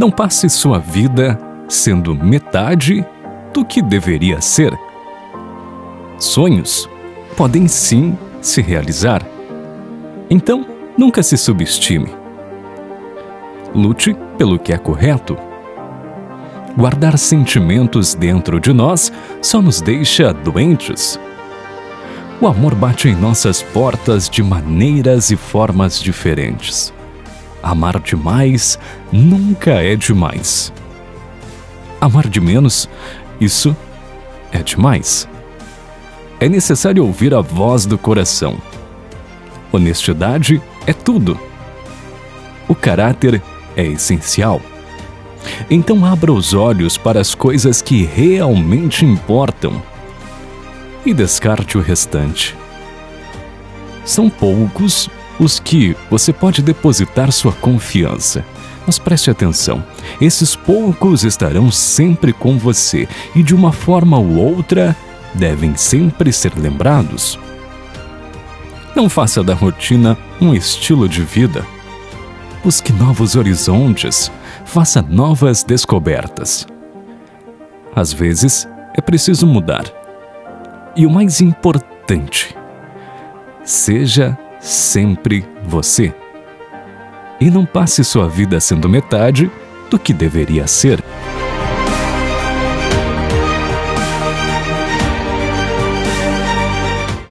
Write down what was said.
Não passe sua vida sendo metade do que deveria ser. Sonhos podem sim se realizar. Então, nunca se subestime. Lute pelo que é correto. Guardar sentimentos dentro de nós só nos deixa doentes. O amor bate em nossas portas de maneiras e formas diferentes. Amar demais nunca é demais. Amar de menos, isso é demais. É necessário ouvir a voz do coração. Honestidade é tudo. O caráter é essencial. Então abra os olhos para as coisas que realmente importam e descarte o restante. São poucos os que você pode depositar sua confiança. Mas preste atenção: esses poucos estarão sempre com você e, de uma forma ou outra, devem sempre ser lembrados. Não faça da rotina um estilo de vida. Busque novos horizontes, faça novas descobertas. Às vezes, é preciso mudar. E o mais importante, seja sempre você. E não passe sua vida sendo metade do que deveria ser.